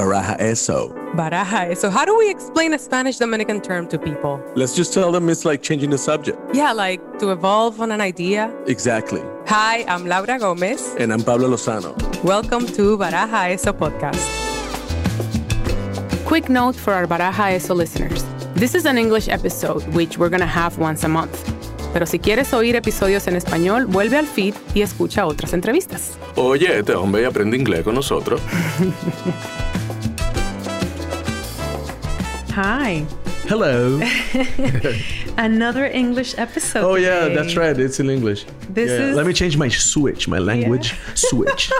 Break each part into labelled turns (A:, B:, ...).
A: Baraja eso.
B: Baraja. So, how do we explain a Spanish Dominican term to people?
A: Let's just tell them it's like changing the subject.
B: Yeah, like to evolve on an idea.
A: Exactly.
B: Hi, I'm Laura Gomez.
A: And I'm Pablo Lozano.
B: Welcome to Baraja Eso podcast. Quick note for our Baraja Eso listeners. This is an English episode, which we're going to have once a month. Pero si quieres oír episodios en español, vuelve al feed y escucha otras entrevistas.
A: Oye, este hombre aprende inglés con nosotros.
B: Hi.
C: Hello.
B: Another English episode.
C: Oh yeah,
B: today.
C: that's right. It's in English.
B: This
C: Yeah,
B: is-
C: Let me change my switch, my language switch.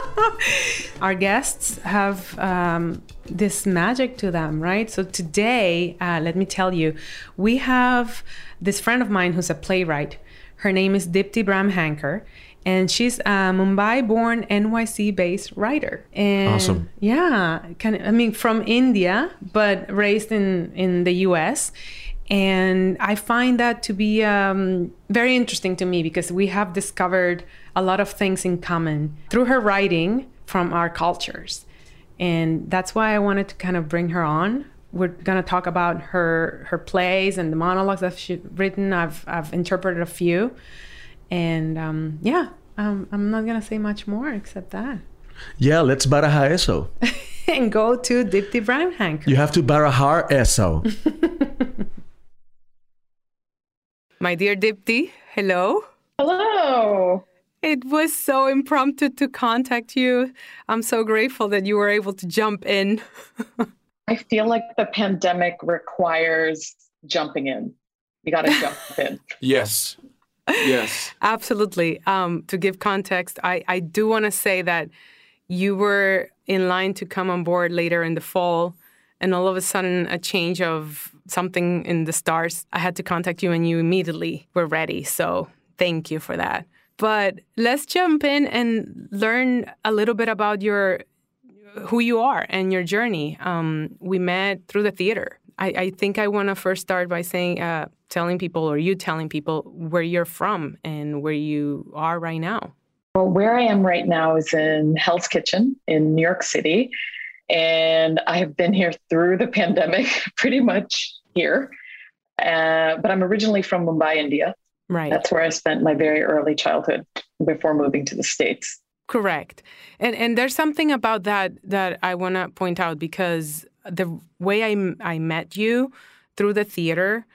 B: Our guests have um, this magic to them, right? So today, uh, let me tell you, we have this friend of mine who's a playwright. Her name is Dipti Bramhandkar, and she's a Mumbai-born, NYC-based writer. And
C: Awesome.
B: Yeah, kind of. I mean, from India, but raised in in the U.S. And I find that to be um, very interesting to me because we have discovered a lot of things in common through her writing from our cultures. And that's why I wanted to kind of bring her on. We're gonna talk about her her plays and the monologues that she's written. I've I've interpreted a few, and um, yeah, um, I'm not gonna say much more except that.
C: yeah, let's baraja eso.
B: and go to Dipti Bramhandkar.
C: You have to barajar eso.
B: My dear Dipti, hello.
D: Hello.
B: It was so impromptu to contact you. I'm so grateful that you were able to jump in.
D: I feel like the pandemic requires jumping in. You got to jump in.
A: Yes. Yes.
B: Absolutely. Um, to give context, I, I do want to say that you were in line to come on board later in the fall, and all of a sudden, a change of something in the stars. I had to contact you, and you immediately were ready. So thank you for that. But let's jump in and learn a little bit about your who you are and your journey. Um, we met through the theater. I, I think I want to first start by saying, uh, telling people, or you telling people where you're from and where you are right now.
D: Well, where I am right now is in Hell's Kitchen in New York City. And I have been here through the pandemic, pretty much here. Uh, but I'm originally from Mumbai, India.
B: Right.
D: That's where I spent my very early childhood before moving to the States.
B: Correct. And and there's something about that that I want to point out because the way I I met you through the theater,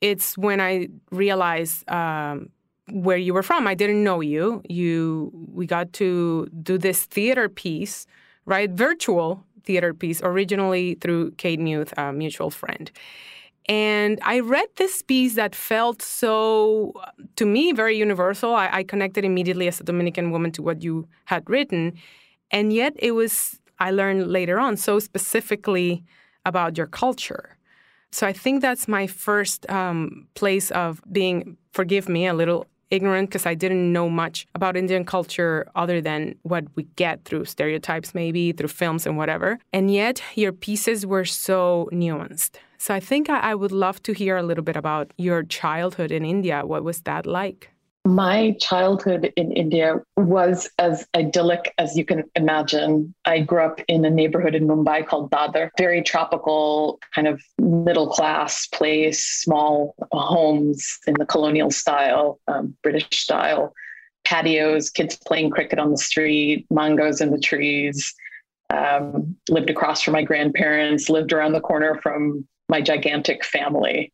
B: it's when I realized um, where you were from. I didn't know you. You we got to do this theater piece, right? Virtual theater piece, originally through Kate Muth, a mutual friend. And I read this piece that felt so, to me, very universal. I, I, connected immediately as a Dominican woman to what you had written. And yet it was, I learned later on, so specifically about your culture. So I think that's my first um, place of being, forgive me, a little ignorant because I didn't know much about Indian culture other than what we get through stereotypes, maybe through films and whatever. And yet your pieces were so nuanced. So I think I, I would love to hear a little bit about your childhood in India. What was that like?
D: My childhood in India was as idyllic as you can imagine. I grew up in a neighborhood in Mumbai called Dadar, very tropical, kind of middle class place, small homes in the colonial style, um, British style, patios, kids playing cricket on the street, mangoes in the trees. Um, lived across from my grandparents, lived around the corner from my gigantic family.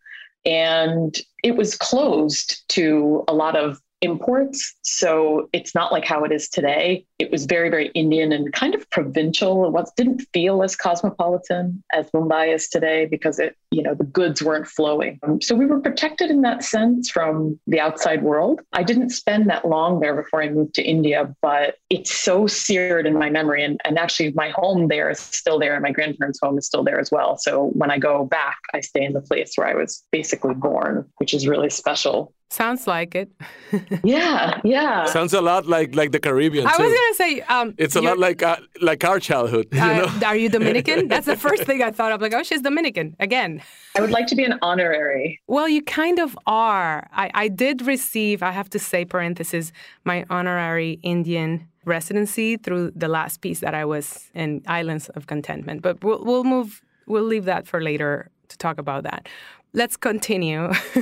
D: And it was closed to a lot of imports. So it's not like how it is today. It was very, very Indian and kind of provincial. It was, didn't feel as cosmopolitan as Mumbai is today because it, you know, the goods weren't flowing. So we were protected in that sense from the outside world. I didn't spend that long there before I moved to India, but it's so seared in my memory. And, and actually my home there is still there and my grandparents' home is still there as well. So when I go back, I stay in the place where I was basically born, which is really special.
B: Sounds like it.
D: yeah, yeah.
A: Sounds a lot like like the Caribbean
B: I
A: too.
B: was gonna say, um,
A: It's a lot like uh, like our childhood, you
B: uh,
A: know.
B: are you Dominican? That's the first thing I thought of. Like, oh, she's Dominican again.
D: I would like to be an honorary.
B: Well, you kind of are. I, I did receive, I have to say, parenthesis, my honorary Indian residency through the last piece that I was in Islands of Contentment. But we'll, we'll move, we'll leave that for later to talk about that. Let's continue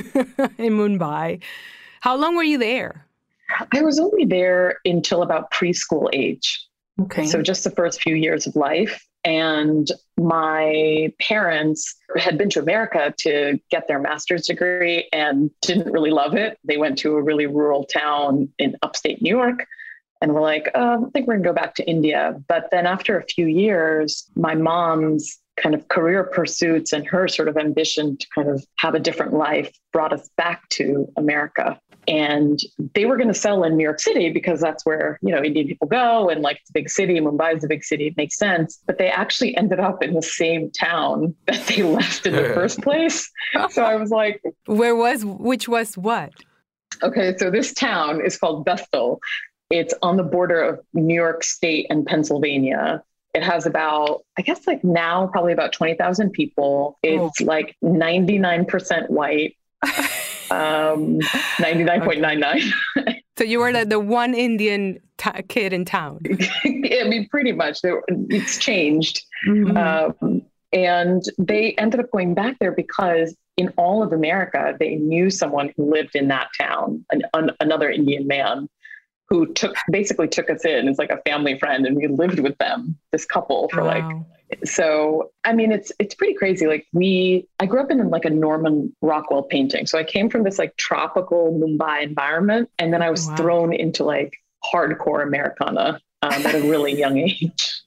B: in Mumbai. How long were you there?
D: I was only there until about preschool age.
B: Okay.
D: So just the first few years of life. And my parents had been to America to get their master's degree and didn't really love it. They went to a really rural town in upstate New York and were like, oh, I think we're going to go back to India. But then after a few years, my mom's kind of career pursuits and her sort of ambition to kind of have a different life brought us back to America. And they were going to sell in New York City because that's where, you know, Indian people go and like it's a big city, Mumbai is a big city, it makes sense. But they actually ended up in the same town that they left in the first place. So I was like,
B: Where was, which was what?
D: okay, so this town is called Vestal. It's on the border of New York State and Pennsylvania. It has about, I guess, like now probably about 20,000 people. It's oh. like 99% white, um, 99.99.
B: So you were the, the one Indian ta kid in town.
D: I mean, pretty much. It's changed.
B: Mhm.
D: Um, and they ended up going back there because in all of America, they knew someone who lived in that town, an, an, another Indian man who took basically took us in as like a family friend, and we lived with them, this couple, for like
B: Wow.
D: So i mean it's it's pretty crazy like we i grew up in like a norman rockwell painting so i came from this like tropical mumbai environment and then i was
B: Wow.
D: thrown into like hardcore americana um, at a really young age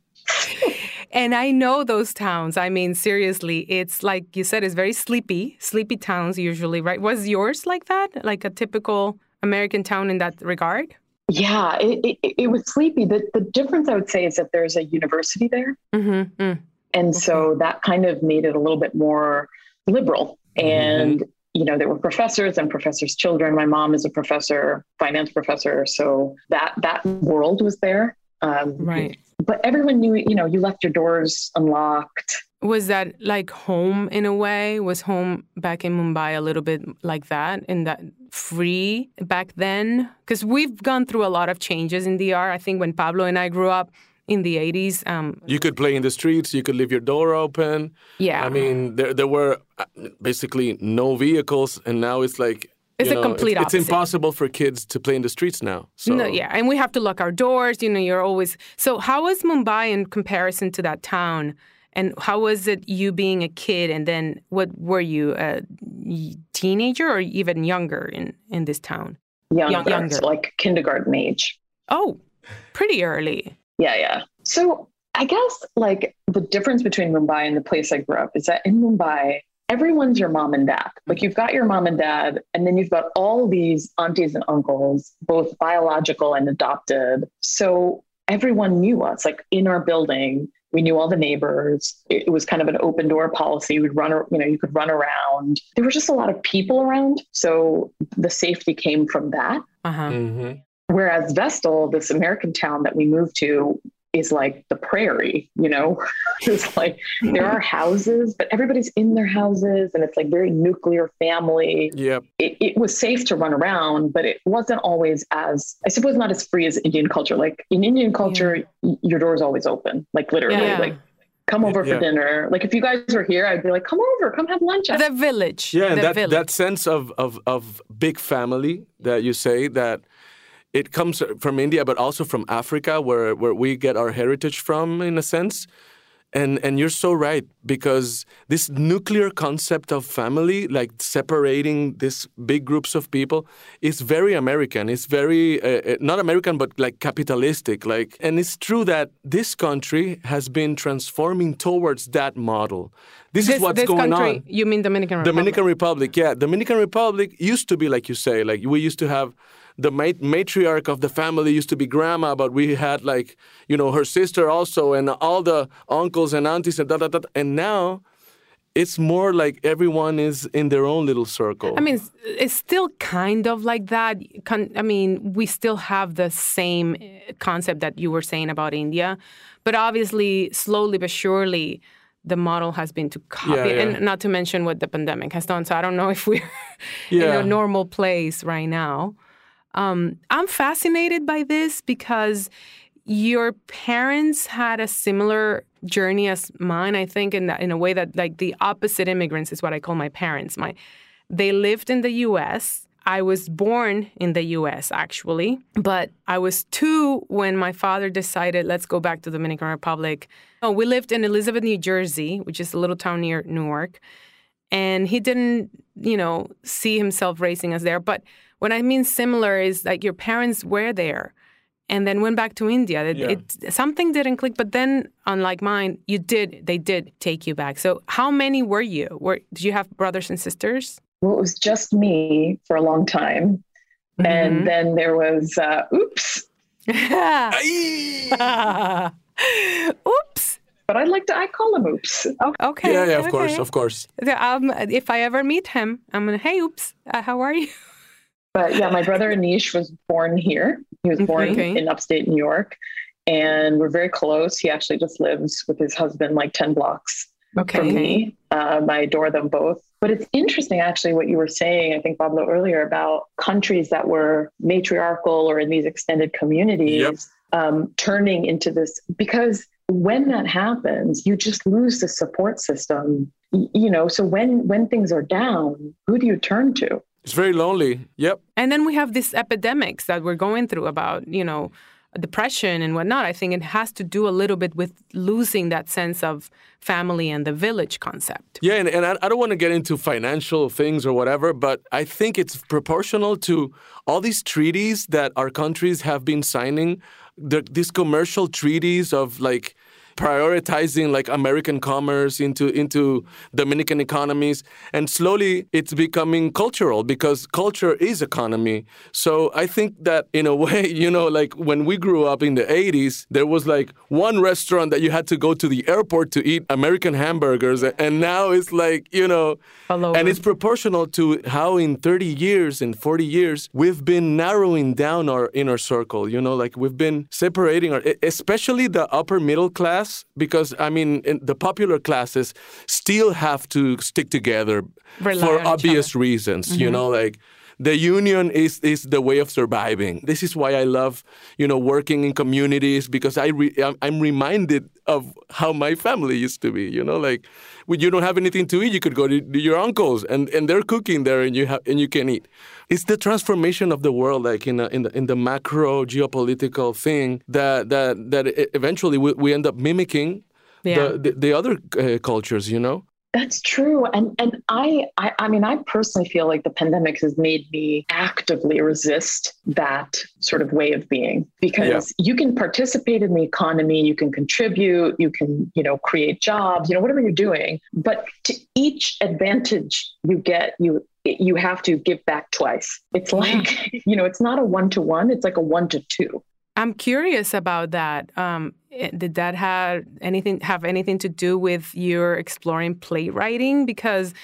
B: And I know those towns. I mean, seriously, it's like you said, it's very sleepy, sleepy towns usually, right? Was yours like that? Like a typical American town in that regard?
D: Yeah it, it, it was sleepy. The, the difference i would say is that there's a university there.
B: Mm-hmm. Mm.
D: and so that kind of made it a little bit more liberal. And you know there were professors and professors children. My mom is a professor finance professor so that that world was there. Um,
B: Right.
D: but everyone knew you know you left your doors unlocked
B: Was that like home in a way? Was home back in Mumbai a little bit like that, in that free back then? Because we've gone through a lot of changes in DR. I think when Pablo and I grew up in the 80s, um,
A: You could play in the streets. You could leave your door open.
B: yeah.
A: I mean, there there were uh, basically no vehicles, and now it's like
B: It's
A: you
B: a complete
A: it's. It's impossible for kids to play in the streets now. So
B: No, yeah, and we have to lock our doors. You know, you're always. So, how was Mumbai in comparison to that town? And how was it you being a kid? And then, what were you, a teenager or even younger in in this town?
D: younger,
B: younger.
D: so like kindergarten age
B: Oh, pretty early.
D: Yeah, yeah. So I guess like the difference between Mumbai and the place I grew up is that in Mumbai, everyone's your mom and dad. Like mm-hmm. you've got your mom and dad, and then you've got all these aunties and uncles, both biological and adopted. So everyone knew us. Like in our building, we knew all the neighbors. It it was kind of an open door policy. We'd run, you know, you could run around. There was just a lot of people around. So the safety came from that.
B: Uh huh.
A: Mhm.
D: Whereas Vestal, this American town that we moved to, is like the prairie, you know? it's like there are houses, but everybody's in their houses and it's like very nuclear family.
A: Yep.
D: It, it was safe to run around, but it wasn't always as, I suppose, not as free as Indian culture. Like in Indian culture, y- your door is always open, like literally,
B: Yeah.
D: like come over
A: Yeah.
D: for dinner. Like if you guys were here, I'd be like, come over, come have lunch.
B: The village.
A: Yeah, and
B: the
A: that
B: village.
A: that sense of, of of big family that you say that it comes from India, but also from Africa, where where we get our heritage from, in a sense. And and you're so right because this nuclear concept of family, like separating these big groups of people, is very American. It's very uh, uh, not American, but like capitalistic. Like, and it's true that this country has been transforming towards that model. This,
B: this,
A: is what's
B: this
A: going
B: country,
A: on.
B: You mean Dominican Republic?
A: Dominican Republic, yeah. Dominican Republic used to be like you say, like we used to have the mat- matriarch of the family used to be grandma, but we had like you know her sister also, and all the uncles and aunties and da da da. And now it's more like everyone is in their own little circle.
B: I mean, it's, it's still kind of like that. Con- I mean, we still have the same uh, concept that you were saying about India, but obviously, slowly but surely, the model has been to copy,
A: Yeah, yeah.
B: and not to mention what the pandemic has done. So I don't know if we're
A: Yeah.
B: in a normal place right now. Um, I'm fascinated by this because your parents had a similar journey as mine. I think in that, in a way that like the opposite immigrants is what I call my parents. My they lived in the U.S. I was born in the U.S. actually, but I was two when my father decided let's go back to the Dominican Republic. Oh, we lived in Elizabeth, New Jersey, which is a little town near Newark and he didn't you know see himself raising us there but what i mean similar is like your parents were there and then went back to india it,
A: Yeah.
B: it- something didn't click but then unlike mine you did they did take you back so how many were you were did you have brothers and sisters
D: Well, it was just me for a long time.
B: Mm-hmm.
D: And then there was, uh, oops,
B: oops
D: but I'd like to, I call him oops.
B: okay
A: yeah, yeah, of course, of course.
B: um, if i ever meet him i'm gonna hey oops uh, how are you
D: But yeah, my brother Anish was born here. He was born
B: Okay.
D: in upstate New York. And we're very close. He actually just lives with his husband like 10 blocks from me. Um, I adore them both. But it's interesting, actually, what you were saying, I think, Pablo, earlier about countries that were matriarchal or in these extended communities
A: Yep.
D: um, turning into this. Because when that happens, you just lose the support system. You know, so when when things are down, who do you turn to?
A: It's very lonely. Yep.
B: And then we have these epidemics that we're going through about, you know, depression and whatnot. I think it has to do a little bit with losing that sense of family and the village concept.
A: Yeah, and, and I, I don't want to get into financial things or whatever, but I think it's proportional to all these treaties that our countries have been signing, the, these commercial treaties of like prioritizing like American commerce into into Dominican economies, and slowly it's becoming cultural because culture is economy. So I think that in a way, you know, like when we grew up in the 80s, there was like one restaurant that you had to go to the airport to eat American hamburgers, and now it's like you know,
B: over.
A: and it's proportional to how in 30 years and 40 years we've been narrowing down our inner circle. You know, like we've been separating our, especially the upper middle class, because I mean, in the popular classes still have to stick together
B: Rely
A: for obvious reasons. You know, like the union is is the way of surviving. This is why I love, you know, working in communities because I re- I'm, reminded of how my family used to be. You know, like when you don't have anything to eat, you could go to, your uncles and, and they're cooking there and you have and you can eat. It's the transformation of the world, like in a, in the in the macro geopolitical thing that that that eventually we, we end up mimicking
B: Yeah.
A: the, the the other uh, cultures. You know.
D: That's true. And and I, I I mean I personally feel like the pandemic has made me actively resist that sort of way of being because you can participate in the economy, you can contribute, you can, you know, create jobs, you know, whatever you're doing. But to each advantage you get, you you have to give back twice. It's like, you know, it's not a one to one, it's like a one to two.
B: I'm curious about that. Um, Eh, did that have anything have anything to do with your exploring playwriting? Because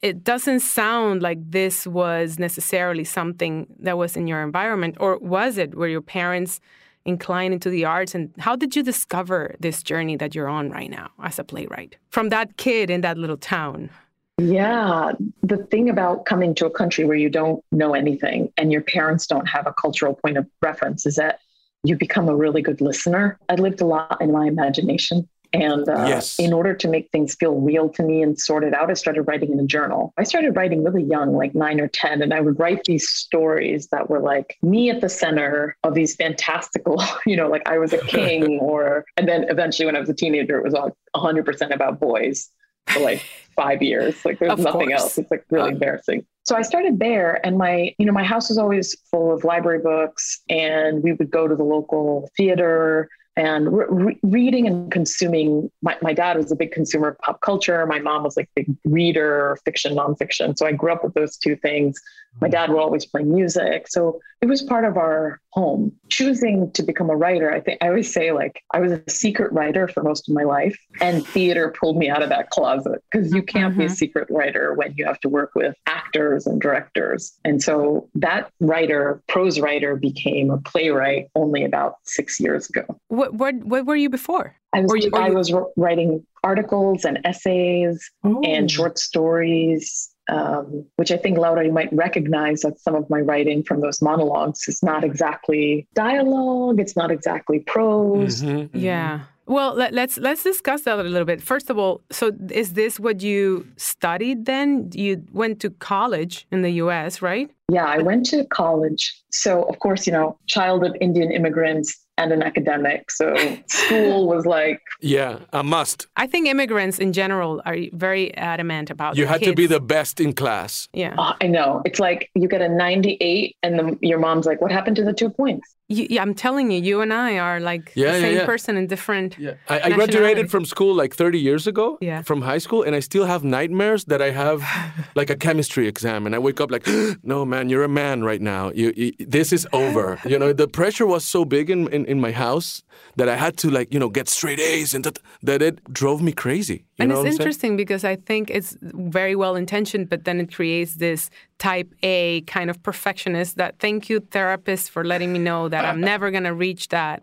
B: it doesn't sound like this was necessarily something that was in your environment, or was it? Were your parents inclined into the arts, and how did you discover this journey that you're on right now as a playwright from that kid in that little town?
D: Yeah. The thing about coming to a country where you don't know anything and your parents don't have a cultural point of reference is that you become a really good listener. I lived a lot in my imagination. And uh,
A: Yes.
D: in order to make things feel real to me and sort it out, I started writing in a journal. I started writing really young, like nine or 10, and I would write these stories that were like me at the center of these fantastical, you know, like I was a king, or, and then eventually when I was a teenager, it was all 100% about boys for like five years. Like there's
B: Of
D: nothing
B: course.
D: else. It's like really
B: Uh,
D: embarrassing. So I started there, and my, you know, my house was always full of library books, and we would go to the local theater and re- re- reading and consuming. My, my dad was a big consumer of pop culture. My mom was like a big reader, fiction, nonfiction. So I grew up with those two things. My mm. dad would always play music, so it was part of our home. Choosing to become a writer, I think I always say like I was a secret writer for most of my life, and theater pulled me out of that closet because you can't be a mm-hmm. secret writer when you have to work with actors and directors. And so that writer, prose writer, became a playwright only about six years ago.
B: What what what were you before?
D: I was
B: you-
D: I was writing articles and essays
B: Oh.
D: and short stories, um, which I think Laura you might recognize that some of my writing from those monologues is not exactly dialogue. It's not exactly prose.
A: Mhm, mhm.
B: Yeah. Well, let, let's let's discuss that a little bit. First of all, so is this what you studied then? You went to college in the US, right?
D: Yeah, I went to college. So, of course, you know, child of Indian immigrants and an academic. So, school was like,
A: Yeah, a must.
B: I think immigrants in general are very adamant about
A: You
B: their
A: had to be the best in class.
B: Yeah.
D: oh, I know. It's like you get a 98, and the, your mom's like, What happened to the two points?
B: You, yeah, I'm telling you, you and I are like
A: Yeah,
B: the same
A: yeah.
B: person in different.
A: Yeah, I, I graduated from school like 30 years ago.
B: Yeah.
A: From high school, and I still have nightmares that I have like a chemistry exam, and I wake up like, no man, you're a man right now. You, you this is over. you know, the pressure was so big in, in, in my house that I had to like you know get straight A's, and that that it drove me crazy. You
B: and it's
A: saying?
B: interesting because I think it's very well intentioned, but then it creates this type A kind of perfectionist that thank you, therapist, for letting me know that I'm never going to reach that.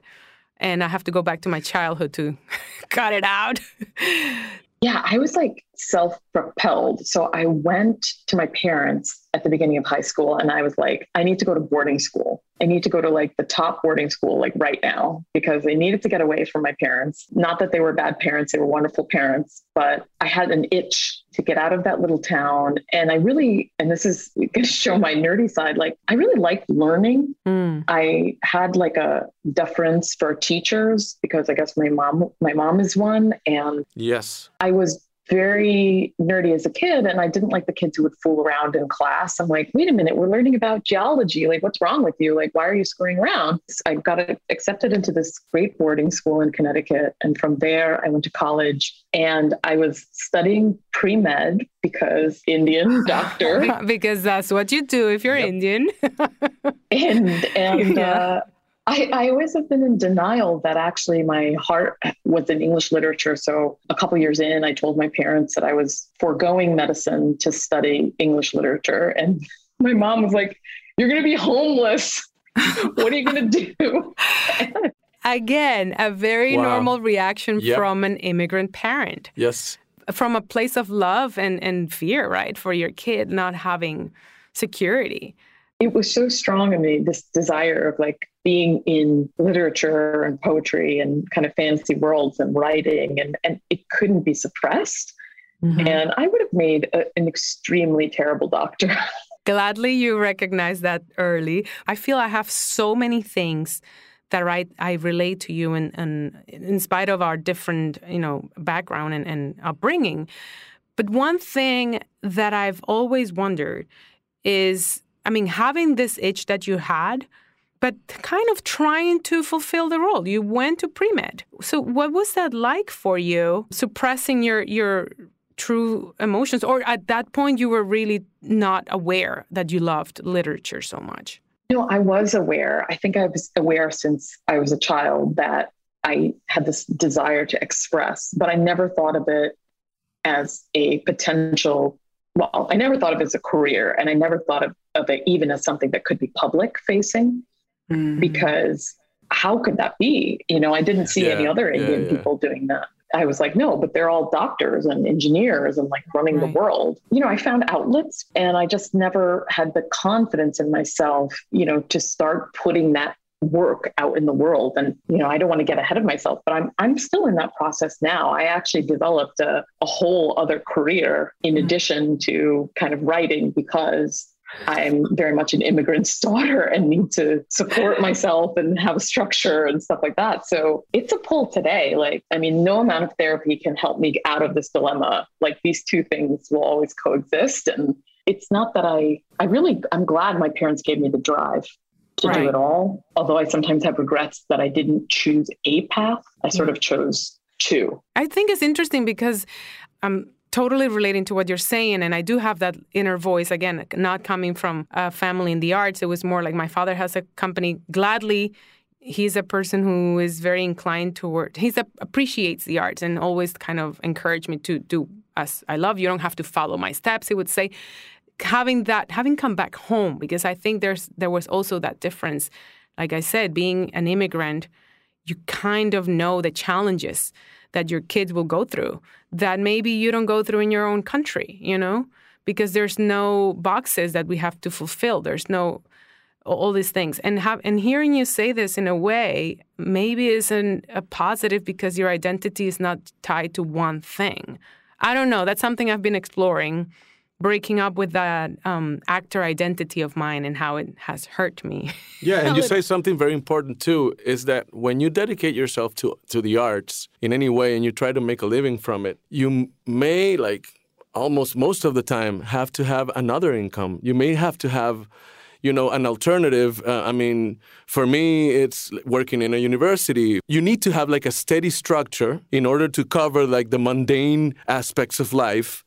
B: And I have to go back to my childhood to cut it out.
D: Yeah, I was like self propelled. So I went to my parents at the beginning of high school and I was like, I need to go to boarding school. I need to go to like the top boarding school, like right now, because I needed to get away from my parents. Not that they were bad parents, they were wonderful parents, but I had an itch to get out of that little town. And I really, and this is going to show my nerdy side, like I really liked learning.
B: Mm.
D: I had like a deference for teachers because I guess my mom, my mom is one. And
A: Yes.
D: I was very nerdy as a kid and I didn't like the kids who would fool around in class. I'm like, wait a minute, we're learning about geology. Like, what's wrong with you? Like, why are you screwing around? I got accepted into this great boarding school in Connecticut. And from there, I went to college and I was studying pre med because Indian doctor.
B: because that's what you do if you're
A: Yep.
B: Indian.
D: and and
B: Yeah.
D: uh, I, I always have been in denial that actually my heart was in English literature. So a couple years in, I told my parents that I was foregoing medicine to study English literature, and my mom was like, "You're going to be homeless. what are you going to do?"
B: Again, a very
A: Wow.
B: normal reaction
A: Yep.
B: from an immigrant parent.
A: Yes.
B: from a place of love and, and fear, right? For your kid not having security.
D: It was so strong in me this desire of like being in literature and poetry and kind of fantasy worlds and writing and and it couldn't be suppressed mm-hmm. and i would have made a, an extremely terrible doctor
B: Gladly you recognize that early. I feel I have so many things that I, I relate to you and, and in spite of our different, you know, background and, and upbringing. But one thing that I've always wondered is, I mean, having this itch that you had, but kind of trying to fulfill the role. You went to pre-med. So what was that like for you, suppressing your your true emotions or at that point you were really not aware that you loved literature so much?
D: no i was aware i think i was aware since i was a child that i had this desire to express but i never thought of it as a potential well i never thought of it as a career and i never thought of, of it even as something that could be public facing because how could that be? You know, I didn't see
A: Yeah,
D: any other Indian
A: yeah.
D: people doing that. I was like, no, but they're all doctors and engineers and like running
B: Right.
D: the world. You know, I found outlets and I just never had the confidence in myself, you know, to start putting that work out in the world. And, you know, I don't want to get ahead of myself, but I'm I'm still in that process now. I actually developed a, a whole other career in
B: Mhm.
D: addition to kind of writing because I'm very much an immigrant's daughter and need to support myself and have a structure and stuff like that. So it's a pull today. Like, I mean, no amount of therapy can help me out of this dilemma. Like, these two things will always coexist. And it's not that I, I really, I'm glad my parents gave me the drive to
B: Right.
D: do it all. Although I sometimes have regrets that I didn't choose a path, I sort of chose two.
B: I think it's interesting because I'm totally relating to what you're saying and i do have that inner voice again not coming from a family in the arts. It was more like my father has a company. Gladly he's a person who is very inclined toward he appreciates the arts and always kind of encouraged me to do as i love. You don't have to follow my steps he would say. Having that having come back home because i think there's there was also that difference. Like i said being an immigrant you kind of know the challenges that your kids will go through that maybe you don't go through in your own country, you know? Because there's no boxes that we have to fulfill. There's no all these things. And have and hearing you say this in a way maybe isn't a positive because your identity is not tied to one thing. I don't know. That's something I've been exploring breaking up with that um, actor identity of mine and how it has hurt me.
A: Yeah, and you say something very important too is that when you dedicate yourself to to the arts in any way and you try to make a living from it, you may like almost most of the time have to have another income. You may have to have you know an alternative uh, i mean for me it's working in a university you need to have like a steady structure in order to cover like the mundane aspects of life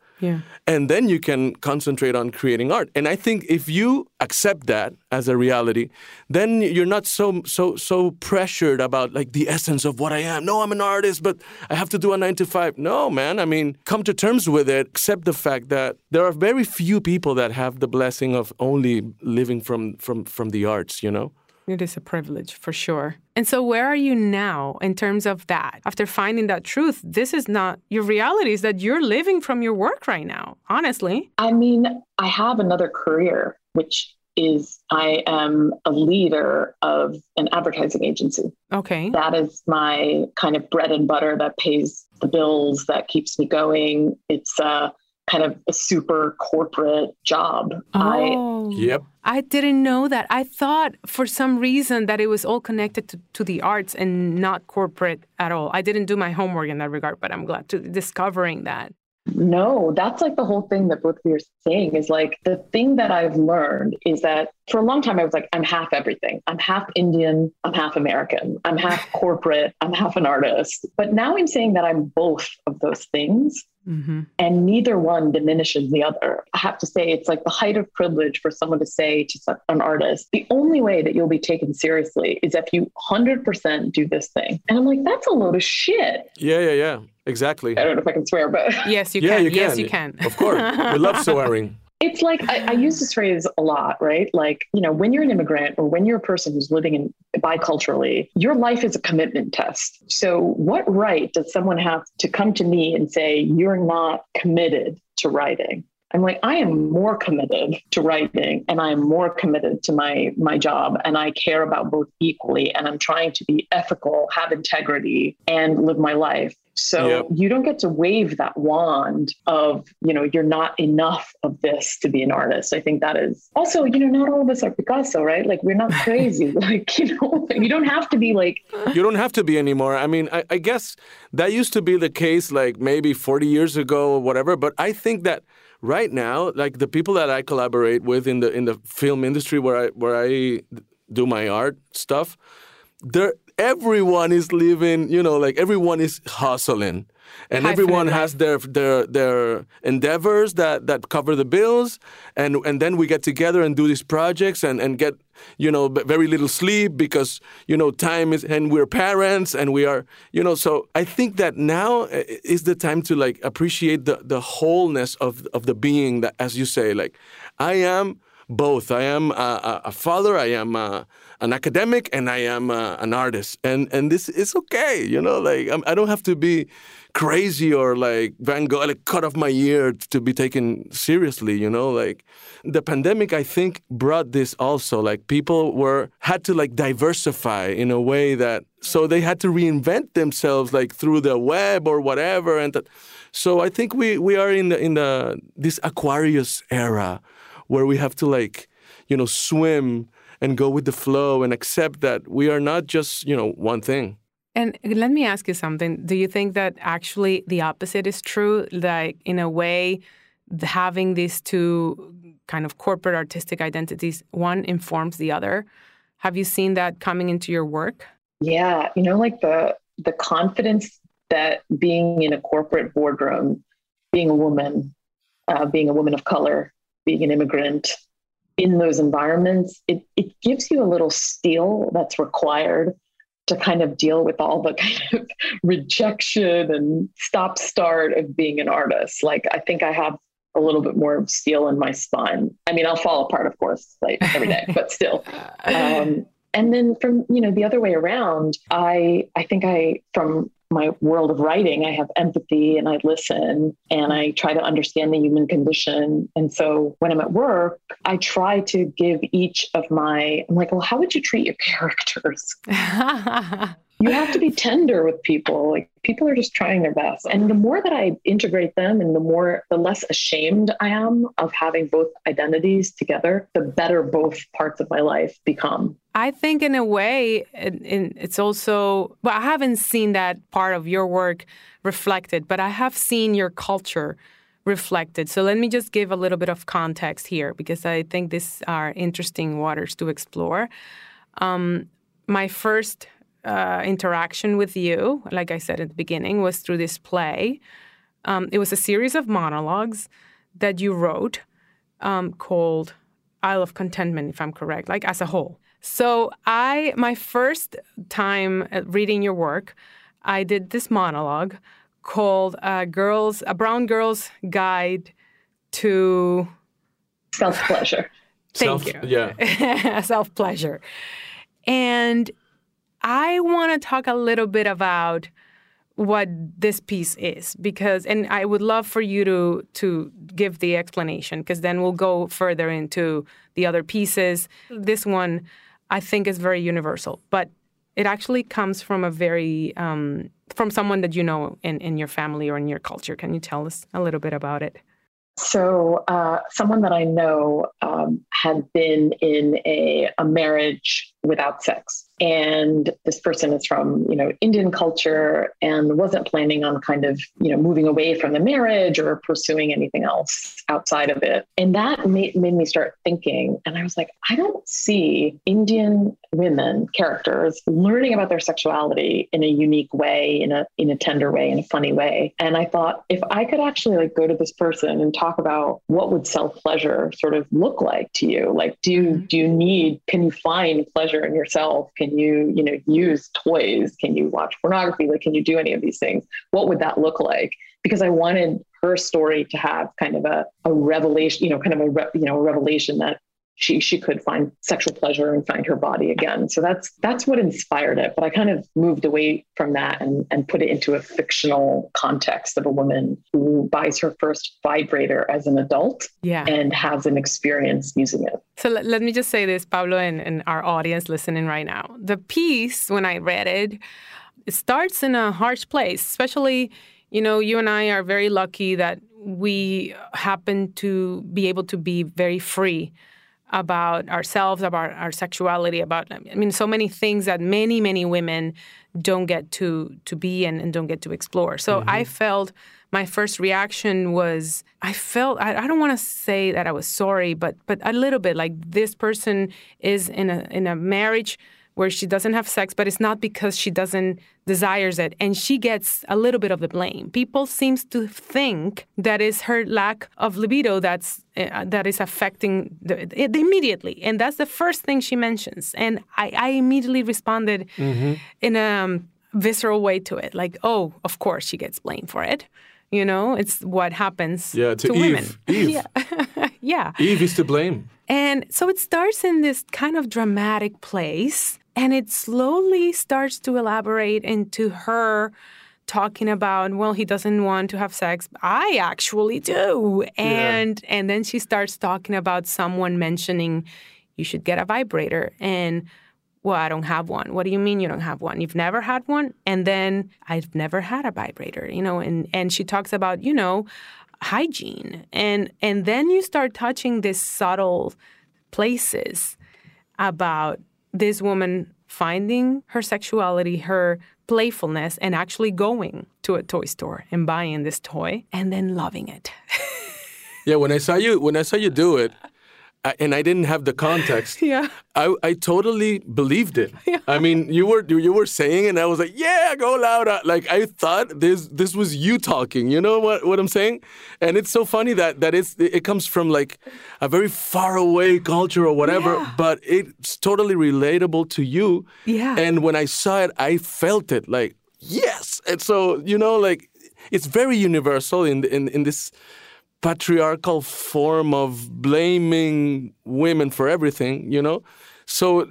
A: And then you can concentrate on creating art. And I think if you accept that as a reality, then you're not so so so pressured about like the essence of what I am. No, I'm an artist, but I have to do a 9 to 5. No, man. I mean, come to terms with it. Accept the fact that there are very few people that have the blessing of only living from from from the arts, you know?
B: It is a privilege for sure. And so, where are you now in terms of that? After finding that truth, this is not your reality, is that you're living from your work right now, honestly.
D: I mean, I have another career, which is I am a leader of an advertising agency.
B: Okay.
D: That is my kind of bread and butter that pays the bills, that keeps me going. It's uh, kind of a super corporate job.
B: Oh,
A: I, yep.
B: I didn't know that. I thought for some reason that it was all connected to, to the arts and not corporate at all. I didn't do my homework in that regard, but I'm glad to discovering that.
D: No, that's like the whole thing that both of you are saying is like the thing that I've learned is that for a long time I was like, I'm half everything. I'm half Indian, I'm half American, I'm half corporate, I'm half an artist. But now I'm saying that I'm both of those things. Mm-hmm. And neither one diminishes the other. I have to say, it's like the height of privilege for someone to say to an artist, the only way that you'll be taken seriously is if you 100% do this thing. And I'm like, that's a load of shit.
A: Yeah, yeah, yeah. Exactly.
D: I don't know if I can swear, but.
B: Yes, you yeah, can. You yes, can. you can.
A: Of course. We love swearing.
D: It's like I, I, use this phrase a lot, right? Like, you know, when you're an immigrant or when you're a person who's living in biculturally, your life is a commitment test. So, what right does someone have to come to me and say, you're not committed to writing? I'm like, I am more committed to writing and I am more committed to my my job and I care about both equally and I'm trying to be ethical, have integrity and live my life. So yep. you don't get to wave that wand of, you know, you're not enough of this to be an artist. I think that is also, you know, not all of us are Picasso, right? Like we're not crazy. like, you know, you don't have to be like
A: You don't have to be anymore. I mean, I, I guess that used to be the case like maybe 40 years ago or whatever, but I think that right now, like the people that I collaborate with in the in the film industry where I where I do my art stuff, there everyone is living, you know, like everyone is hustling. And High everyone has their their their endeavors that that cover the bills. And and then we get together and do these projects and and get you know very little sleep because you know time is and we're parents and we are you know so i think that now uh, is the time to like appreciate the the wholeness of of the being that as you say like i am both. I am a, a father i am a, an academic and I am uh, an artist, and and this is okay, you know. Like I'm, I do not have to be crazy or like Van Gogh, like cut off my ear to be taken seriously, you know. Like the pandemic, I think brought this also. Like people were had to like diversify in a way that so they had to reinvent themselves like through the web or whatever, and so I think we we are in the in the this Aquarius era where we have to like you know swim and go with the flow and accept that we are not just, you know, one thing.
B: And let me ask you something. Do you think that actually the opposite is true? Like, in a way, having these two kind of corporate artistic identities, one informs the other. Have you seen that coming into your work?
D: Yeah, you know, like the the confidence that being in a corporate boardroom being a woman, uh, being a woman of color, being an immigrant in those environments, it, it gives you a little steel that's required to kind of deal with all the kind of rejection and stop start of being an artist. Like, I think I have a little bit more steel in my spine. I mean, I'll fall apart, of course, like every day, but still. Um, and then from you know the other way around, I I think I from my world of writing, I have empathy and I listen and I try to understand the human condition. And so when I'm at work, I try to give each of my, I'm like, well, how would you treat your characters? you have to be tender with people. Like people are just trying their best. And the more that I integrate them and the more, the less ashamed I am of having both identities together, the better both parts of my life become.
B: I think, in a way, it's also, well, I haven't seen that part of your work reflected, but I have seen your culture reflected. So let me just give a little bit of context here because I think these are interesting waters to explore. Um, my first uh, interaction with you, like I said at the beginning, was through this play. Um, it was a series of monologues that you wrote um, called Isle of Contentment, if I'm correct, like as a whole. So I, my first time reading your work, I did this monologue called uh, "Girls," a brown girl's guide to
D: self pleasure.
B: Thank
A: self,
B: you.
A: Yeah,
B: self pleasure, and I want to talk a little bit about what this piece is because and I would love for you to to give the explanation because then we'll go further into the other pieces. This one I think is very universal, but it actually comes from a very um, from someone that you know in, in your family or in your culture. Can you tell us a little bit about it?
D: So, uh, someone that I know um, had been in a, a marriage without sex. And this person is from, you know, Indian culture and wasn't planning on kind of, you know, moving away from the marriage or pursuing anything else outside of it. And that made, made me start thinking. And I was like, I don't see Indian women characters learning about their sexuality in a unique way, in a in a tender way, in a funny way. And I thought if I could actually like go to this person and talk about what would self-pleasure sort of look like to you. Like do you mm-hmm. do you need, can you find pleasure? pleasure in yourself? Can you, you know, use toys? Can you watch pornography? Like, can you do any of these things? What would that look like? Because I wanted her story to have kind of a, a revelation, you know, kind of a, re, you know, a revelation that she she could find sexual pleasure and find her body again. So that's that's what inspired it. But I kind of moved away from that and, and put it into a fictional context of a woman who buys her first vibrator as an adult
B: yeah.
D: and has an experience using it.
B: So let, let me just say this, Pablo, and, and our audience listening right now. The piece, when I read it, it starts in a harsh place, especially, you know, you and I are very lucky that we happen to be able to be very free about ourselves, about our sexuality, about I mean, so many things that many many women don't get to to be and, and don't get to explore. So mm-hmm. I felt my first reaction was I felt I, I don't want to say that I was sorry, but but a little bit like this person is in a in a marriage where she doesn't have sex, but it's not because she doesn't desires it, and she gets a little bit of the blame. People seems to think that is her lack of libido that's uh, that is affecting the, immediately, and that's the first thing she mentions. And I, I immediately responded mm-hmm. in a um, visceral way to it, like, "Oh, of course she gets blamed for it." You know, it's what happens
A: yeah, to,
B: to
A: Eve.
B: women.
A: Eve.
B: yeah. yeah.
A: Eve is to blame.
B: And so it starts in this kind of dramatic place and it slowly starts to elaborate into her talking about, well, he doesn't want to have sex. I actually do. And yeah. and then she starts talking about someone mentioning you should get a vibrator and well, I don't have one. What do you mean you don't have one? You've never had one? And then I've never had a vibrator, you know, and and she talks about, you know, hygiene. And and then you start touching these subtle places about this woman finding her sexuality, her playfulness, and actually going to a toy store and buying this toy and then loving it.
A: yeah, when I saw you when I saw you do it, I, and I didn't have the context.
B: Yeah.
A: I, I totally believed it. Yeah. I mean, you were you were saying, and I was like, "Yeah, go louder!" Like I thought this this was you talking. You know what what I'm saying? And it's so funny that that it's it comes from like a very far away culture or whatever,
B: Yeah.
A: but it's totally relatable to you.
B: Yeah.
A: And when I saw it, I felt it like yes. And so you know, like it's very universal in in in this patriarchal form of blaming women for everything, you know? So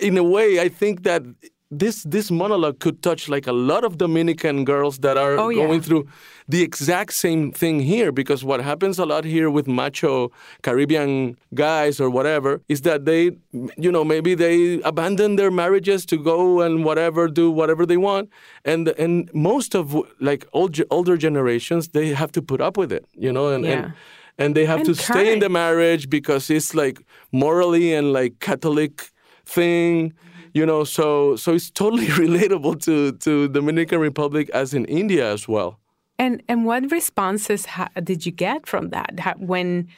A: in a way, I think that this this monologue could touch like a lot of Dominican girls that are
B: Oh, yeah.
A: going through the exact same thing here because what happens a lot here with macho Caribbean guys or whatever is that they you know maybe they abandon their marriages to go and whatever do whatever they want and and most of like old, older generations they have to put up with it you know and and,
B: Yeah.
A: and they have
B: And
A: to stay in the marriage because it's like morally and like Catholic thing, you know. So so it's totally relatable to to Dominican Republic as in India as well.
B: And and what responses ha- did you get from that ha- when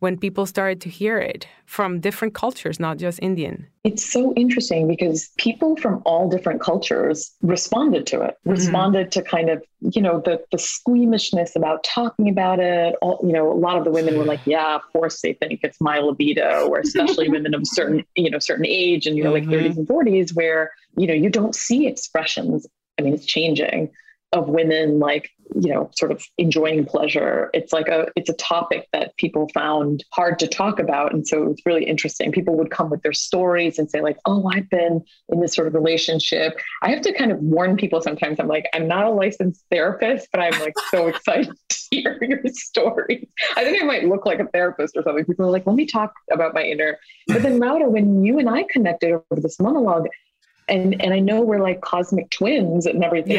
B: when people started to hear it from different cultures, not just Indian?
D: It's so interesting because people from all different cultures responded to it, mm-hmm. responded to kind of, you know, the, the squeamishness about talking about it. All, you know, a lot of the women were like, yeah, of course they think it's my libido, or especially women of a certain, you know, certain age and in your like mm-hmm. 30s and 40s where, you know, you don't see expressions. I mean, it's changing of women like you know sort of enjoying pleasure it's like a it's a topic that people found hard to talk about. And so it was really interesting. People would come with their stories and say like oh i've been in this sort of relationship. I have to kind of warn people sometimes. I'm like i'm not a licensed therapist but i'm like so excited to hear your story. I think i might look like a therapist or something. People are like let me talk about my inner but then Rauda, when you and i connected over this monologue and and i know we're like cosmic twins and everything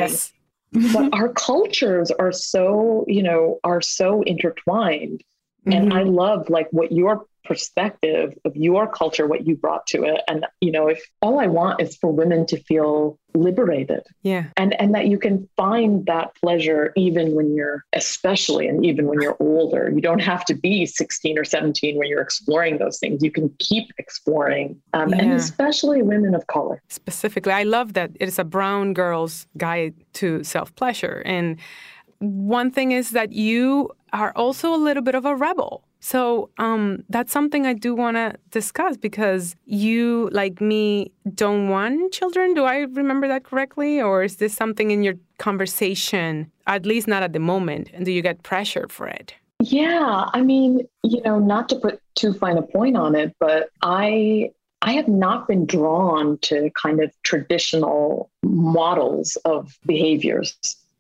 D: but mm-hmm. our cultures are so you know are so intertwined. And i mm-hmm. love like what your perspective of your culture what you brought to it and you know if all i want is for women to feel liberated
B: Yeah.
D: and and that you can find that pleasure even when you're especially and even when you're older you don't have to be 16 or 17 when you're exploring those things you can keep exploring um, and especially women of color
B: specifically. I love that it is a brown girl's guide to self pleasure. And one thing is that you are also a little bit of a rebel. So um, that's something I do want to discuss because you, like me, don't want children. Do I remember that correctly? Or is this something in your conversation, at least not at the moment? And do you get pressured for it?
D: Yeah, I mean, you know, not to put too fine a point on it, but I I have not been drawn to kind of traditional models of behaviors.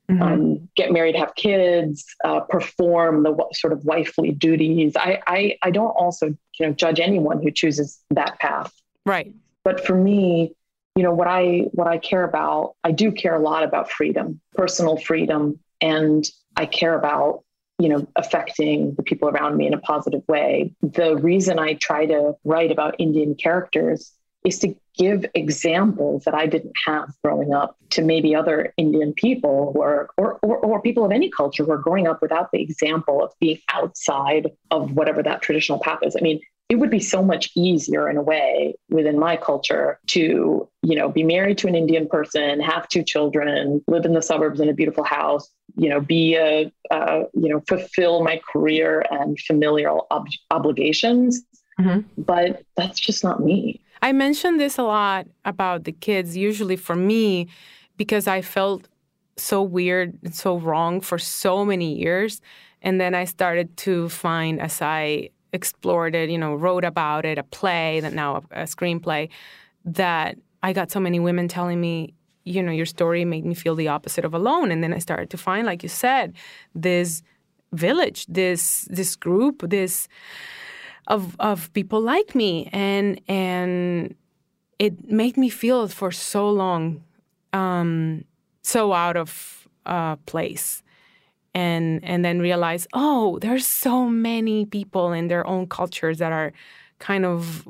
D: Um, get married, have kids, uh, perform the sort of wifely duties. I, I I don't also you know judge anyone who chooses that path.
B: Right.
D: But for me, you know what I what I care about, I do care a lot about freedom, personal freedom, and I care about you know affecting the people around me in a positive way. The reason I try to write about Indian characters is to give examples that I didn't have growing up to maybe other Indian people who are, or, or, or people of any culture who are growing up without the example of being outside of whatever that traditional path is. I mean, it would be so much easier in a way within my culture to, you know, be married to an Indian person, have two children, live in the suburbs in a beautiful house, you know, be a, uh, you know, fulfill my career and familial ob- obligations.
B: Mhm.
D: But that's just not me.
B: I mention this a lot about the kids, usually for me, because I felt so weird and so wrong for so many years. And then I started to find, as I explored it, you know, wrote about it, a play, that now a, a screenplay, that I got so many women telling me, you know, your story made me feel the opposite of alone. And then I started to find, like you said, this village, this this group, this of of people like me. And and it made me feel for so long um, so out of uh, place. And and then realize oh there's so many people in their own cultures that are kind of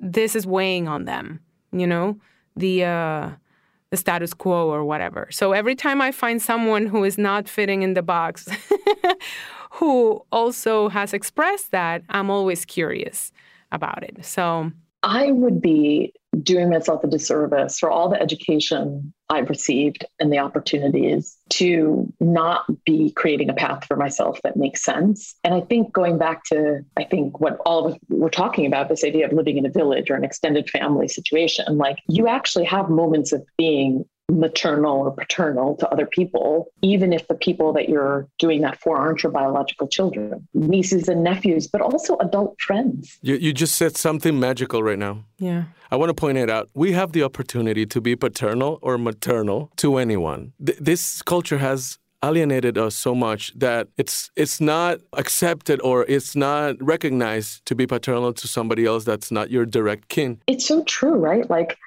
B: this is weighing on them you know? The uh, the status quo or whatever. So every time i find someone who is not fitting in the box who also has expressed that I'm always curious about it. So
D: I would be doing myself a disservice for all the education I've received and the opportunities to not be creating a path for myself that makes sense. And I think going back to, I think what all of us were talking about, this idea of living in a village or an extended family situation, like you actually have moments of being maternal or paternal to other people, even if the people that you're doing that for aren't your biological children, nieces and nephews, but also adult friends.
A: You, you just said something magical right now.
B: yeah.
A: I want to point it out. We have the opportunity to be paternal or maternal to anyone. Th- this culture has alienated us so much that it's it's not accepted or it's not recognized to be paternal to somebody else that's not your direct kin.
D: It's so true, right? Like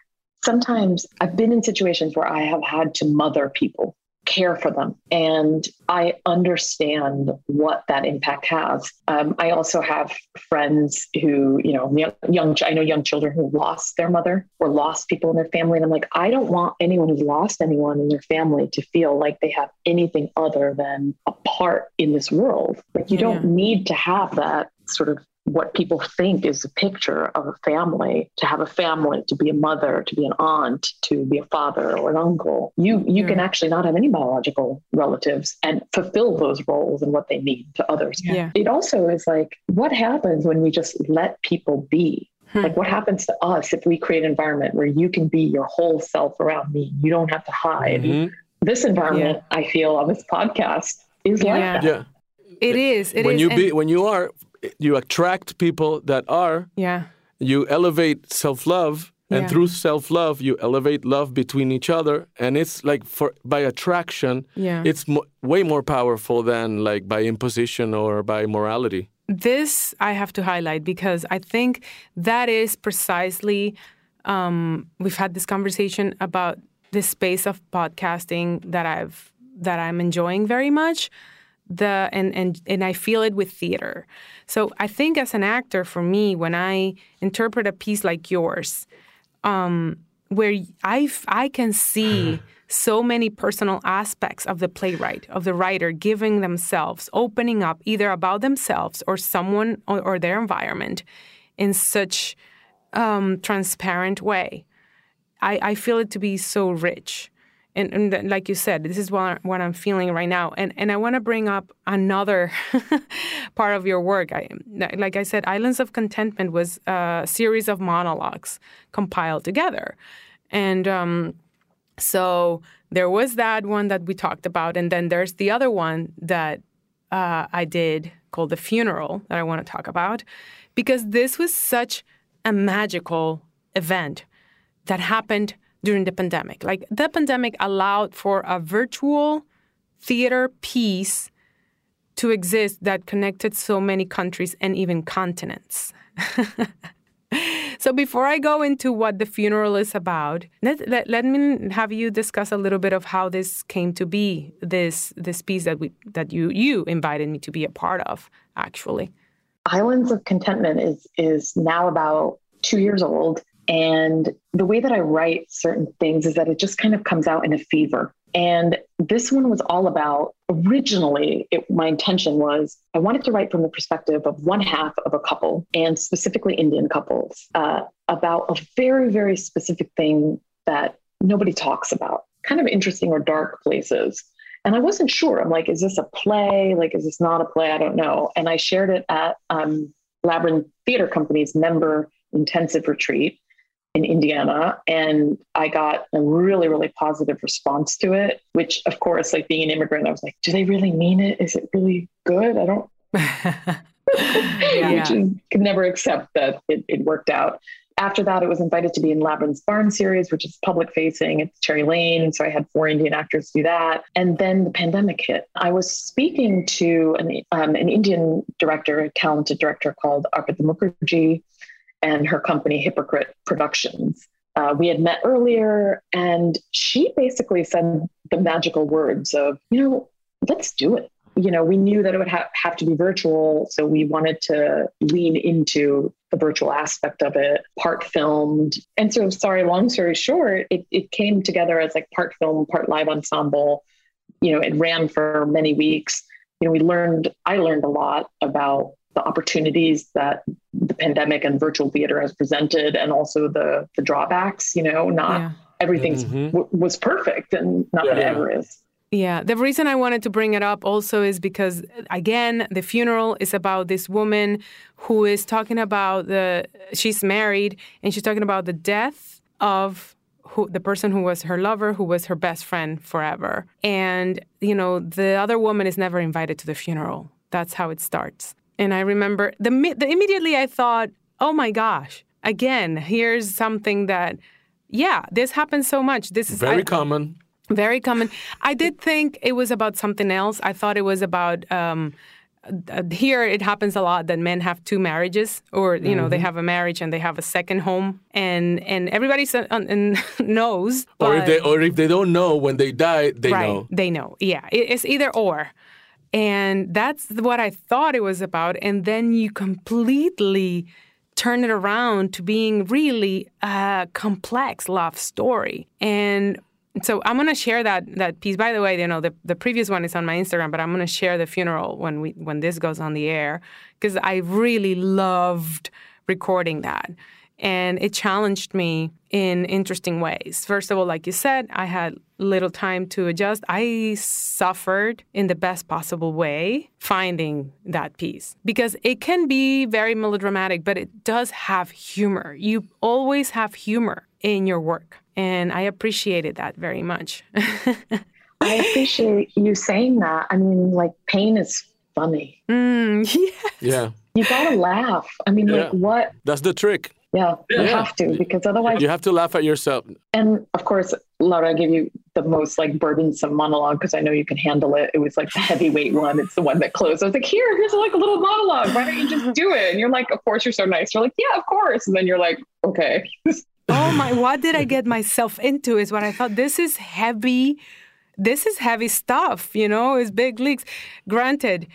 D: sometimes I've been in situations where I have had to mother people, care for them, and I understand what that impact has. Um, I also have friends who, you know, young, young, I know young children who lost their mother or lost people in their family. And I'm like, I don't want anyone who's lost anyone in their family to feel like they have anything other than a part in this world. Like, you
B: Yeah.
D: don't need to have that sort of what people think is a picture of a family to have a family to be a mother to be an aunt to be a father or an uncle you you can actually not have any biological relatives and fulfill those roles and what they mean to others
B: Yeah.
D: it also is like what happens when we just let people be
B: Hmm.
D: like what happens to us if we create an environment where you can be your whole self around me you don't have to hide
A: Mhm.
D: this environment i feel on this podcast is like that
A: Yeah.
B: It is. It
A: when
B: is,
A: you
B: and-
A: be when you are you attract people that are
B: yeah.
A: you elevate self-love and
B: Yeah.
A: through self-love you elevate love between each other and it's like for by attraction
B: Yeah.
A: it's mo- way more powerful than like by imposition or by morality
B: this I have to highlight because I think that is precisely um, we've had this conversation about this space of podcasting that I've that I'm enjoying very much. The and and and I feel it with theater. So I think as an actor, for me, when I interpret a piece like yours, um, where I can see so many personal aspects of the playwright of the writer giving themselves opening up either about themselves or someone or, or their environment in such um, transparent way I, I feel it to be so rich and, and like you said this is what, what i'm feeling right now. And, and i want to bring up another part of your work. I, like i said islands of contentment was a series of monologues compiled together. And um, so there was that one that we talked about, and then there's the other one that uh, I did called The Funeral that I want to talk about because this was such a magical event that happened during the pandemic. Like the pandemic allowed for a virtual theater piece to exist that connected so many countries and even continents. So before I go into what the funeral is about, let, let, let me have you discuss a little bit of how this came to be, this this piece that we that you you invited me to be a part of, actually.
D: Islands of Contentment is is now about two years old. And the way that I write certain things is that it just kind of comes out in a fever. And this one was all about originally, it, my intention was I wanted to write from the perspective of one half of a couple, and specifically Indian couples, uh, about a very, very specific thing that nobody talks about, kind of interesting or dark places. And I wasn't sure. I'm like, is this a play? Like, is this not a play? I don't know. And I shared it at um, Labyrinth Theater Company's member intensive retreat in Indiana. And I got a really, really positive response to it, which, of course, like being an immigrant, I was like, do they really mean it? Is it really good? I don't, which is, could never accept that it, it worked out. After that, it was invited to be in Labyrinth's Barn series, which is public facing. It's Cherry Lane. So I had four Indian actors do that. And then the pandemic hit. I was speaking to an, um, an Indian director, a talented director called Arpita Mukherjee, and her company, Hypokrit Productions. Uh, we had met earlier, and she basically said the magical words of, you know, let's do it. You know, we knew that it would ha- have to be virtual, so we wanted to lean into the virtual aspect of it, part filmed. And so, sorry, long story short, it, it came together as like part film, part live ensemble. You know, it ran for many weeks. you know, we learned, I learned a lot about the opportunities that the pandemic and virtual theater has presented and also the, the drawbacks, you know, not
B: Yeah.
D: everything's
A: Mhm.
D: w- was perfect and not that it
A: Yeah.
D: ever is.
B: Yeah, the reason I wanted to bring it up also is because again, the funeral is about this woman who is talking about the she's married and she's talking about the death of who the person who was her lover, who was her best friend forever. And you know, the other woman is never invited to the funeral. That's how it starts. And I remember the, the immediately I thought, "Oh my gosh, again, here's something that yeah, this happens so much. This is
A: Very
B: I-
A: common.
B: very common. I did think it was about something else. I thought it was about um, uh, here. It happens a lot that men have two marriages, or you know,
A: Mm-hmm.
B: they have a marriage and they have a second home, and and everybody uh, and knows.
A: Or if they or if they don't know when they die, they
B: right,
A: know.
B: they know. Yeah, it's either or, and that's what I thought it was about. And then you completely turn it around to being really a complex love story. And so I'm gonna share that that piece. By the way, you know the, the previous one is on my Instagram, but I'm gonna share the funeral when we when this goes on the air because I really loved recording that. And it challenged me in interesting ways. First of all, like you said, I had little time to adjust. I suffered in the best possible way finding that piece because it can be very melodramatic, but it does have humor. You always have humor in your work. And I appreciated that very much.
D: I appreciate you saying that. I mean, like pain is funny.
B: mm, yeah.
A: Yeah,
D: You gotta laugh. I mean, like what?
A: that's the trick.
D: Yeah, you have to because otherwise
A: You have to laugh at yourself.
D: And of course, Laura, I gave you the most like burdensome monologue because I know you can handle it. It was like the heavyweight one. It's the one that closed. I was like, here, here's like a little monologue. Why don't you just do it? And you're like, of course, you're so nice. You're like, yeah, of course. And then you're like, okay.
B: oh my what did i get myself into is what i thought this is heavy this is heavy stuff you know it's big leagues granted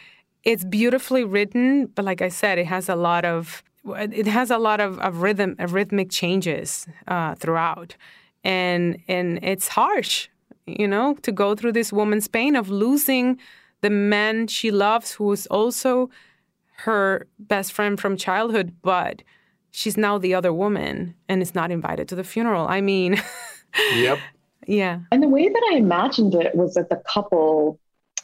B: it's beautifully written but like i said it has a lot of it has a lot of, of rhythm of rhythmic changes uh, throughout and and it's harsh you know to go through this woman's pain of losing the man she loves who is also her best friend from childhood but she's now the other woman and is not invited to the funeral. I mean,
A: Yep.
B: yeah.
D: And the way that I imagined it was that the couple,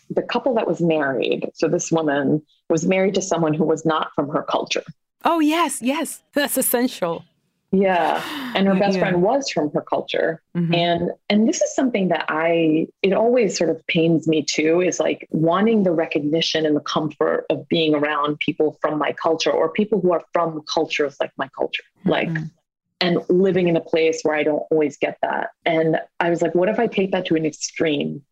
D: the couple that was married, so this woman was married to someone who was not from her culture.
B: Oh, yes, yes. That's essential.
D: Yeah. And her best
B: Yeah.
D: friend was from her culture.
B: Mhm.
D: And and this is something that I it always sort of pains me too is like wanting the recognition and the comfort of being around people from my culture or people who are from cultures like my culture. Like
B: Mhm.
D: and living in a place where I don't always get that. And I was like, what if I take that to an extreme,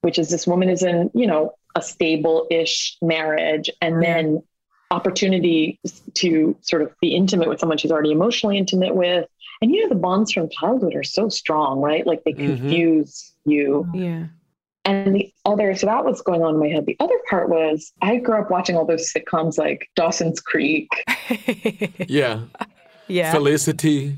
D: which is this woman is in, you know, a stable-ish marriage and then opportunity to sort of be intimate with someone she's already emotionally intimate with. And you know, the bonds from childhood are so strong, right? Like they
A: Mhm.
D: confuse you.
B: Yeah.
D: And the other, so that was going on in my head. The other part was I grew up watching all those sitcoms like Dawson's Creek.
A: Yeah.
B: yeah.
A: Felicity.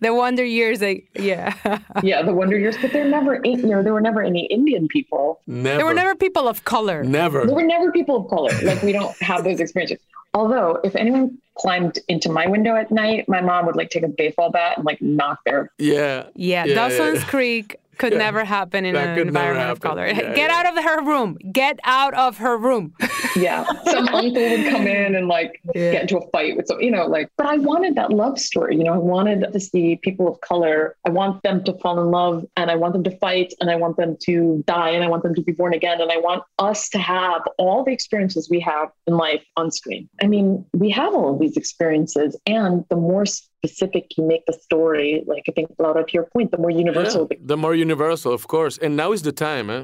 B: the Wonder Years, like, yeah.
D: yeah, the Wonder Years, but there never, you know, there were never any Indian people.
A: Never.
B: there were never people of color.
A: Never.
D: There were never people of color. Like we don't have those experiences. Although if anyone climbed into my window at night, my mom would like take a baseball bat and like knock their
A: Yeah.
B: Yeah,
A: Yeah,
B: Dawson's
A: yeah.
B: Creek could
A: Yeah.
B: never happen in
A: That
B: an environment of color.
A: Yeah,
B: Get
A: yeah.
B: out of her room. Get out of her room.
D: yeah. Some uncle would come in and like
B: Yeah.
D: get into a fight with some, you know, like, but I wanted that love story. You know, I wanted to see people of color. I want them to fall in love and I want them to fight and I want them to die and I want them to be born again. And I want us to have all the experiences we have in life on screen. I mean, we have all of these experiences and the more specific you make the story, like I think Laura, to your point, the more universal
A: Yeah, the more universal, of course. And now is the time. Eh?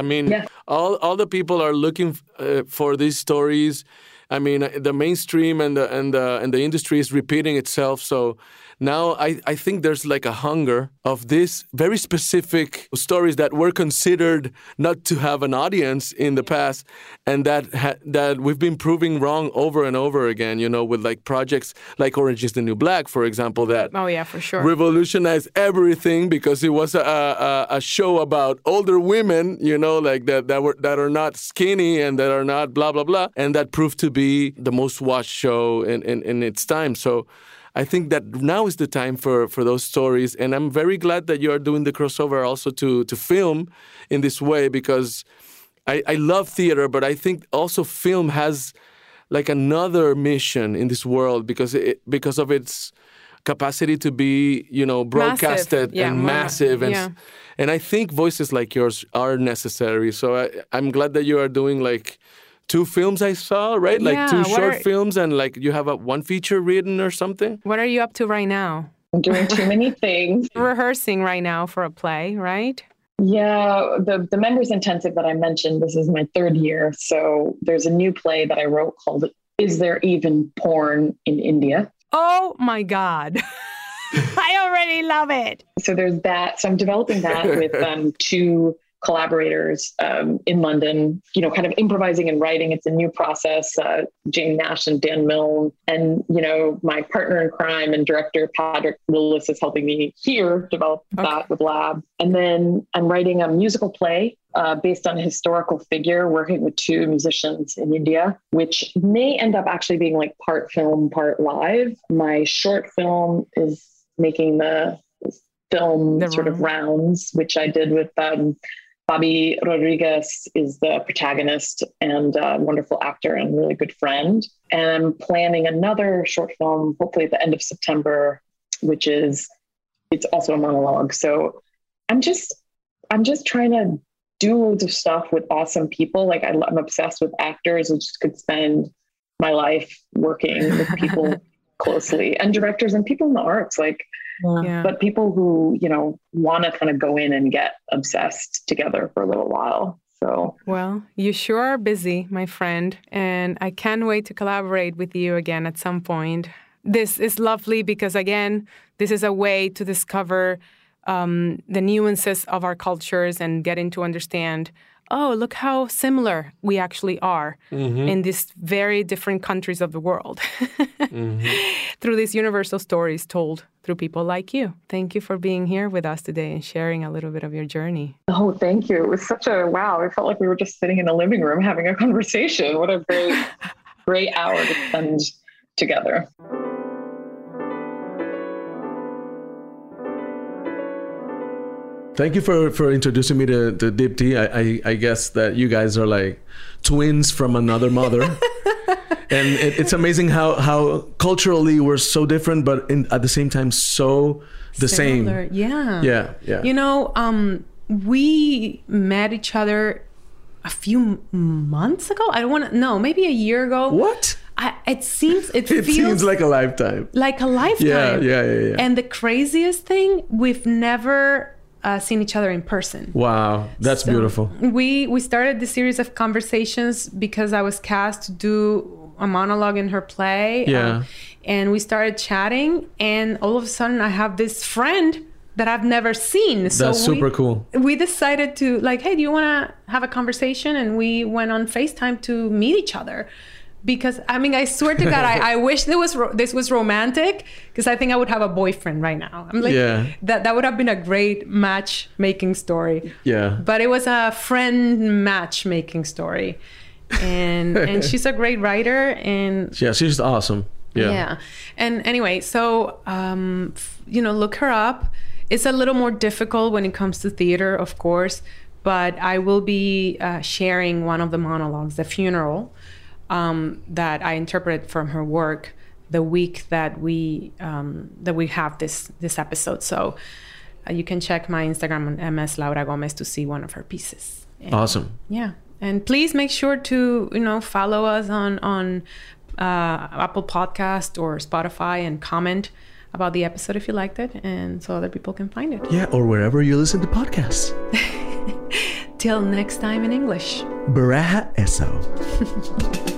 A: I mean,
D: Yeah.
A: all all the people are looking uh, for these stories. I mean, uh, the mainstream and the and the and the industry is repeating itself. So now I, I think there's like a hunger of these very specific stories that were considered not to have an audience in the past and that ha- that we've been proving wrong over and over again you know with like projects like orange is the new black for example that
B: Oh yeah, for sure.
A: revolutionized everything because it was a, a, a show about older women, you know, like that that were that are not skinny and that are not blah blah blah, and that proved to be the most watched show in, in, in its time. So. I think that now is the time for, for those stories, and I'm very glad that you are doing the crossover also to to film in this way because I, I love theater, but I think also film has like another mission in this world because it, because of its capacity to be you know broadcasted
B: Yeah,
A: and
B: more-
A: massive and
B: yeah.
A: and I think voices like yours are necessary. So I, I'm glad that you are doing like two films I saw right like
B: Yeah,
A: two short
B: are-
A: films and like you have a one feature written or something.
B: What are you up to right now?
D: I'm doing too many things.
B: Rehearsing right now for a play, right?
D: Yeah, the the members intensive that I mentioned. This is my third year, so there's a new play that I wrote called "Is There Even Porn in India?"
B: Oh my God. I already love it.
D: So there's that. So I'm developing that with um, two collaborators um, in London. You know, kind of improvising and writing. It's a new process. Uh, Jane Nash and Dan Milne, and you know, my partner in crime and director Patrick Willis is helping me here develop that with Lab. And then I'm writing a musical play uh, based on a historical figure, working with two musicians in India, which may end up actually being like part film, part live. My short film is making the film sort of rounds, which I did with um, Bobby Rodriguez is the protagonist and a wonderful actor and really good friend. And I'm planning another short film, hopefully at the end of September, which is it's also a monologue. So I'm just I'm just trying to do loads of stuff with awesome people. Like I, I'm obsessed with actors and just could spend my life working with people closely and directors and people in the arts. Like
B: Yeah.
D: but people who you know want to kind of go in and get obsessed together for a little while so
B: Well, you sure are busy, my friend, and I can't wait to collaborate with you again at some point. This is lovely because, again, this is a way to discover um, the nuances of our cultures and getting to understand. Oh, look how similar we actually are mm-hmm. in these very different countries of the world. Mm-hmm. Through these universal stories told through people like you. Thank you for being here with us today and sharing a little bit of your journey.
D: oh thank you. It was such a wow it felt like we were just sitting in a living room having a conversation. What a great great hour to spend together
C: Thank you for, for introducing me to, to Dipti. I, I, I guess that you guys are like twins from another mother. and it, it's amazing how, how culturally we're so different, but in, at the same time, so the
B: Similar,
C: same.
B: Yeah.
C: Yeah, yeah.
B: You know, um, we met each other a few months ago. I don't want to. No, maybe a year ago.
C: what?
B: I, it seems. It,
C: It
B: feels
C: seems like a lifetime.
B: like a lifetime.
C: Yeah, yeah, yeah, yeah.
B: And the craziest thing, we've never uh, seen each other in person.
C: Wow, that's
B: So
C: beautiful.
B: We we started the series of conversations because I was cast to do a monologue in her play.
C: Yeah.
B: um, and we started chatting, and all of a sudden, I have this friend that I've never seen. So
C: That's super
B: we,
C: cool.
B: We decided to like, hey, do you want to have a conversation? And we went on Facetime to meet each other. Because I mean, I swear to God, I, I wish this was ro- this was romantic. Because I think I would have a boyfriend right now. I'm like,
C: Yeah.
B: that that would have been a great matchmaking story
C: Yeah.
B: but it was a friend matchmaking story and and she's a great writer and
C: Yeah, she's awesome. Yeah.
B: yeah, and anyway so um f- you know look her up it's a little more difficult when it comes to theater of course but i will be uh, sharing one of the monologues the funeral um, that i interpreted from her work the week that we um, that we have this this episode so uh, you can check my instagram on ms laura gomez to see one of her pieces And-
C: Awesome.
B: yeah, and please make sure to you know follow us on on uh, Apple Podcast or Spotify and comment about the episode if you liked it, and so other people can find it.
C: Yeah, or wherever you listen to podcasts.
B: Till next time in English.
C: Baraja Eso.